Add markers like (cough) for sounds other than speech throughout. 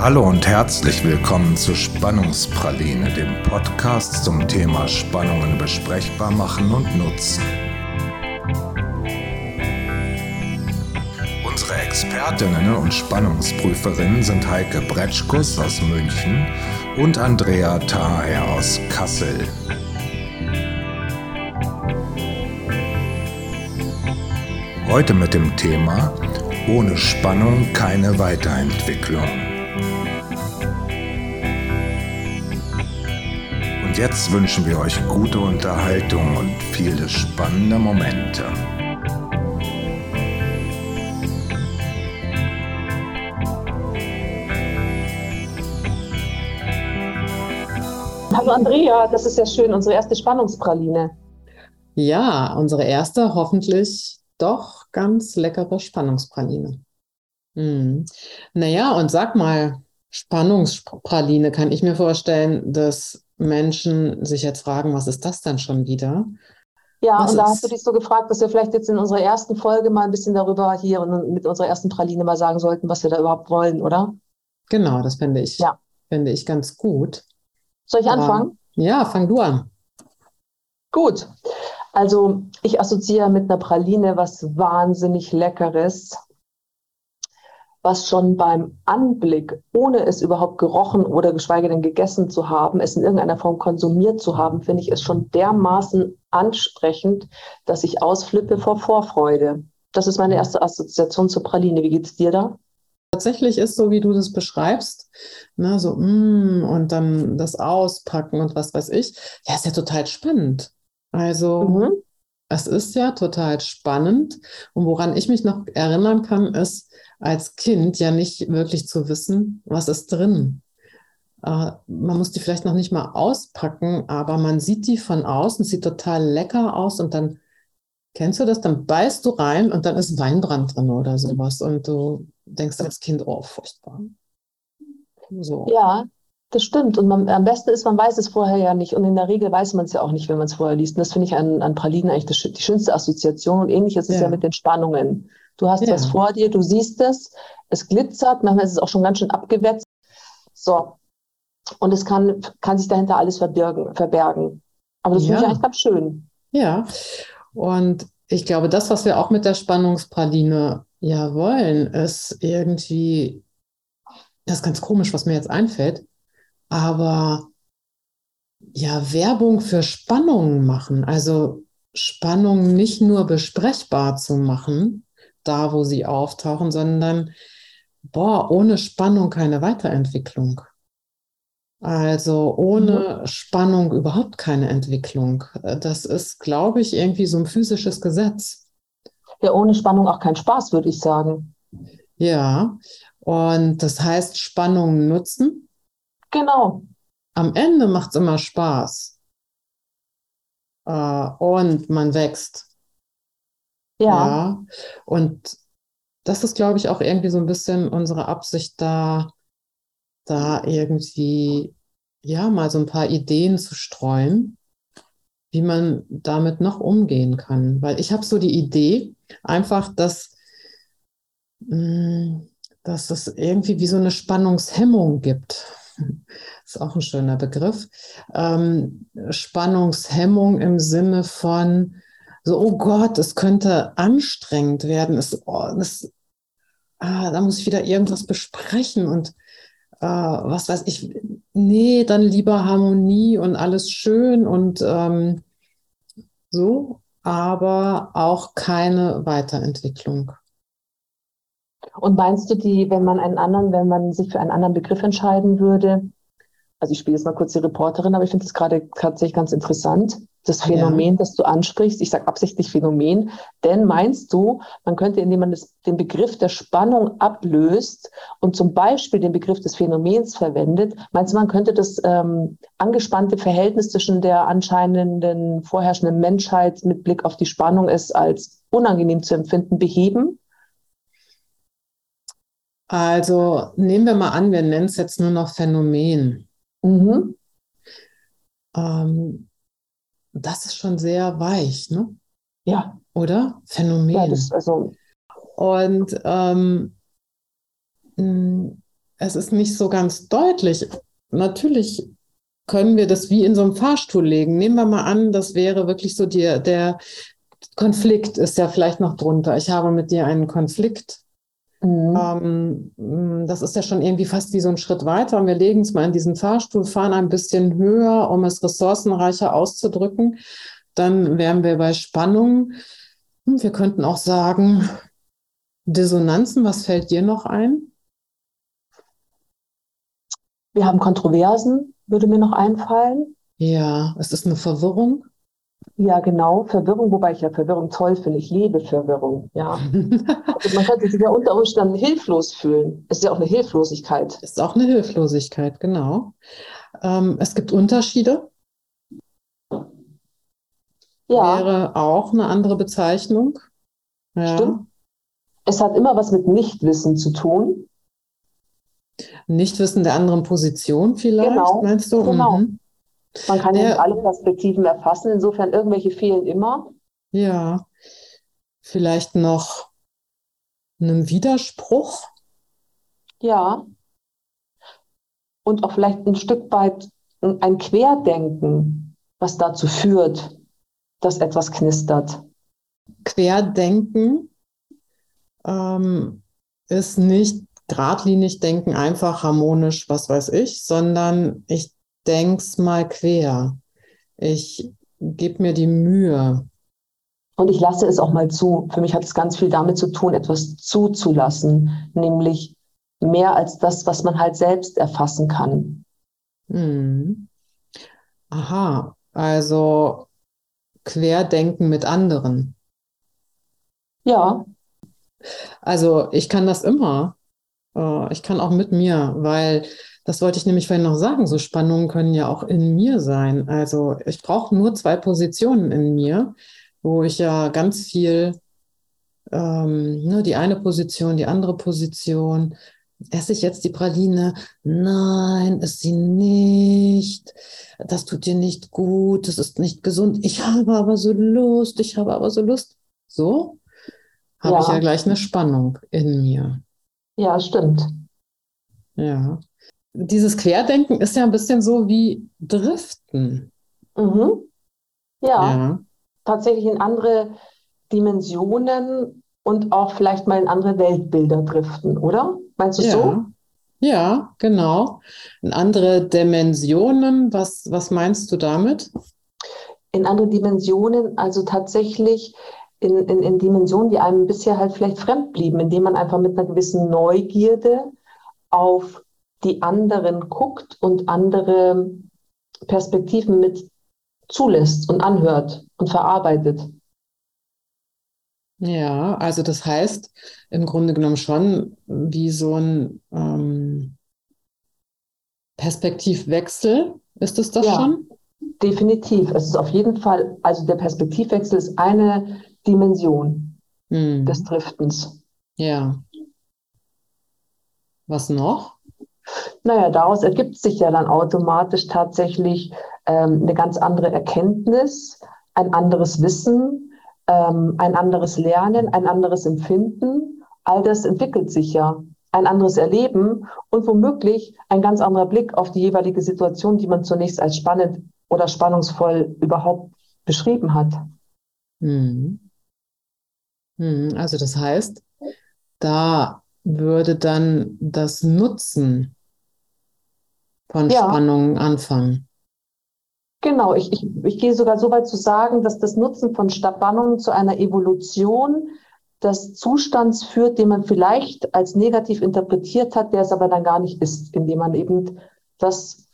Hallo und herzlich willkommen zu Spannungspraline, dem Podcast zum Thema Spannungen besprechbar machen und nutzen. Unsere Expertinnen und Spannungsprüferinnen sind Heike Bretschkus aus München und Andrea Thaher aus Kassel. Heute mit dem Thema Ohne Spannung keine Weiterentwicklung. Jetzt wünschen wir euch gute Unterhaltung und viele spannende Momente. Hallo Andrea, das ist ja schön, unsere erste Spannungspraline. Ja, unsere erste hoffentlich doch ganz leckere Spannungspraline. Hm. Naja, und sag mal, Spannungspraline, kann ich mir vorstellen, dass Menschen sich jetzt fragen, was ist das denn schon wieder? Ja, Was und da hast du dich so gefragt, dass wir vielleicht jetzt in unserer ersten Folge mal ein bisschen darüber hier und mit unserer ersten Praline mal sagen sollten, was wir da überhaupt wollen, oder? Genau, das finde ich, Ja. finde ich ganz gut. Soll ich Aber- anfangen? Ja, fang du an. Gut. Also ich assoziiere mit einer Praline was wahnsinnig Leckeres, was schon beim Anblick, ohne es überhaupt gerochen oder geschweige denn gegessen zu haben, es in irgendeiner Form konsumiert zu haben, finde ich es schon dermaßen ansprechend, dass ich ausflippe vor Vorfreude. Das ist meine erste Assoziation zur Praline. Wie geht's dir da? Tatsächlich ist so, wie du das beschreibst, ne, so, mm, und dann das Auspacken und was weiß ich. Ja, ist ja total spannend. Also, Mhm. Es ist ja total spannend. Und woran ich mich noch erinnern kann, ist, als Kind ja nicht wirklich zu wissen, was ist drin. Äh, man muss die vielleicht noch nicht mal auspacken, aber man sieht die von außen, sieht total lecker aus und dann, kennst du das? Dann beißt du rein und dann ist Weinbrand drin oder sowas. Und du denkst als Kind, oh, furchtbar. So. Ja, das stimmt. Und man, am besten ist, man weiß es vorher ja nicht. Und in der Regel weiß man es ja auch nicht, wenn man es vorher liest. Und das finde ich an, an Pralinen eigentlich das, die schönste Assoziation. Und ähnlich ist es ja Ja. mit den Spannungen. Du hast Ja. was vor dir, du siehst es, es glitzert, manchmal ist es auch schon ganz schön abgewetzt. So. Und es kann, kann sich dahinter alles verbirgen, verbergen. Aber das finde ich Ja. eigentlich ganz schön. Ja, und ich glaube, das, was wir auch mit der Spannungspraline ja wollen, ist irgendwie, das ist ganz komisch, was mir jetzt einfällt, aber ja, Werbung für Spannungen machen, also Spannungen nicht nur besprechbar zu machen, da wo sie auftauchen, sondern, boah, ohne Spannung keine Weiterentwicklung. Also ohne Spannung überhaupt keine Entwicklung. Das ist, glaube ich, irgendwie so ein physisches Gesetz. Ja, ohne Spannung auch kein Spaß, würde ich sagen. Ja, und das heißt Spannung nutzen. Genau. Am Ende macht es immer Spaß. Äh, und man wächst. Ja. Ja, und das ist, glaube ich, auch irgendwie so ein bisschen unsere Absicht da, da irgendwie, ja, mal so ein paar Ideen zu streuen, wie man damit noch umgehen kann. Weil ich habe so die Idee, einfach, dass, mh, dass es irgendwie wie so eine Spannungshemmung gibt. (laughs) Ist auch ein schöner Begriff. Ähm, Spannungshemmung im Sinne von, so, oh Gott, es könnte anstrengend werden. Es, oh, das, ah, da muss ich wieder irgendwas besprechen und äh, was weiß ich. Nee, dann lieber Harmonie und alles schön und ähm, so, aber auch keine Weiterentwicklung. Und meinst du die, wenn man einen anderen, wenn man sich für einen anderen Begriff entscheiden würde, also ich spiele jetzt mal kurz die Reporterin, aber ich finde es gerade tatsächlich ganz interessant, das Ja. Phänomen, das du ansprichst, ich sage absichtlich Phänomen, denn meinst du, man könnte, indem man das, den Begriff der Spannung ablöst und zum Beispiel den Begriff des Phänomens verwendet, meinst du, man könnte das ähm, angespannte Verhältnis zwischen der anscheinenden vorherrschenden Menschheit mit Blick auf die Spannung es als unangenehm zu empfinden beheben? Also nehmen wir mal an, wir nennen es jetzt nur noch Phänomen. Mhm. Ähm, das ist schon sehr weich, ne? Ja, Oder? Phänomen. ja, das, also, Und ähm, mh, es ist nicht so ganz deutlich. Natürlich können wir das wie in so einem Fahrstuhl legen. Nehmen wir mal an, das wäre wirklich so die, der Konflikt ist ja vielleicht noch drunter. Ich habe mit dir einen Konflikt. Mhm. Ähm, das ist ja schon irgendwie fast wie so ein Schritt weiter. Und wir legen es mal in diesen Fahrstuhl, fahren ein bisschen höher, um es ressourcenreicher auszudrücken. Dann wären wir bei Spannung. Hm, wir könnten auch sagen, Dissonanzen, was fällt dir noch ein? Wir haben Kontroversen, würde mir noch einfallen. Ja, es ist eine Verwirrung. Ja, genau, Verwirrung, wobei ich ja Verwirrung toll finde. Ich liebe Verwirrung, ja. also man könnte sich ja unter Umständen hilflos fühlen. Es ist ja auch eine Hilflosigkeit. Es ist auch eine Hilflosigkeit, genau. Ähm, es gibt Unterschiede. Ja. Wäre auch eine andere Bezeichnung. Ja. Stimmt. Es hat immer was mit Nichtwissen zu tun. Nichtwissen der anderen Position vielleicht, genau. meinst du? Genau. Mhm. Man kann ja nicht alle Perspektiven erfassen, insofern irgendwelche fehlen immer. Ja, vielleicht noch einen Widerspruch. Ja. Und auch vielleicht ein Stück weit ein Querdenken, was dazu führt, dass etwas knistert. Querdenken ähm, ist nicht geradlinig denken, einfach harmonisch, was weiß ich, sondern ich denk's mal quer. Ich gebe mir die Mühe. Und ich lasse es auch mal zu. Für mich hat es ganz viel damit zu tun, etwas zuzulassen, nämlich mehr als das, was man halt selbst erfassen kann. Hm. Aha, also Querdenken mit anderen. Ja. Also ich kann das immer. Äh, ich kann auch mit mir, weil das wollte ich nämlich vorhin noch sagen. So Spannungen können ja auch in mir sein. Also ich brauche nur zwei Positionen in mir, wo ich ja ganz viel, ähm, ne, die eine Position, die andere Position. Esse ich jetzt die Praline? Nein, ist sie nicht. Das tut dir nicht gut. Das ist nicht gesund. Ich habe aber so Lust. Ich habe aber so Lust. So habe ja. ich ja gleich eine Spannung in mir. Ja, stimmt. Ja dieses Querdenken ist ja ein bisschen so wie Driften. Mhm. Ja, ja, tatsächlich in andere Dimensionen und auch vielleicht mal in andere Weltbilder driften, oder? Meinst du ja. so? Ja, genau. In andere Dimensionen, was, was meinst du damit? In andere Dimensionen, also tatsächlich in, in, in Dimensionen, die einem bisher halt vielleicht fremd blieben, indem man einfach mit einer gewissen Neugierde auf die anderen guckt und andere Perspektiven mit zulässt und anhört und verarbeitet. Ja, also das heißt im Grunde genommen schon wie so ein ähm, Perspektivwechsel. Ist es das ja, schon? Definitiv. Es ist auf jeden Fall, also der Perspektivwechsel ist eine Dimension hm. des Driftens. Ja. Was noch? Naja, daraus ergibt sich ja dann automatisch tatsächlich ähm, eine ganz andere Erkenntnis, ein anderes Wissen, ähm, ein anderes Lernen, ein anderes Empfinden. All das entwickelt sich ja. Ein anderes Erleben und womöglich ein ganz anderer Blick auf die jeweilige Situation, die man zunächst als spannend oder spannungsvoll überhaupt beschrieben hat. Hm. Hm, also das heißt, da würde dann das Nutzen von ja. Spannungen anfangen. Genau, ich, ich, ich gehe sogar so weit zu sagen, dass das Nutzen von Spannungen zu einer Evolution des Zustands führt, den man vielleicht als negativ interpretiert hat, der es aber dann gar nicht ist, indem man eben das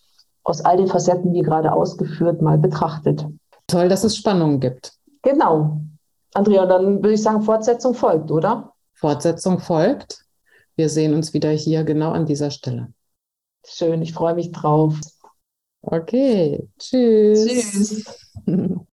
aus all den Facetten, wie gerade ausgeführt, mal betrachtet. Toll, dass es Spannungen gibt. Genau. Andrea, dann würde ich sagen, Fortsetzung folgt, oder? Fortsetzung folgt. Wir sehen uns wieder hier genau an dieser Stelle. Schön, ich freue mich drauf. Okay, tschüss. Tschüss. (laughs)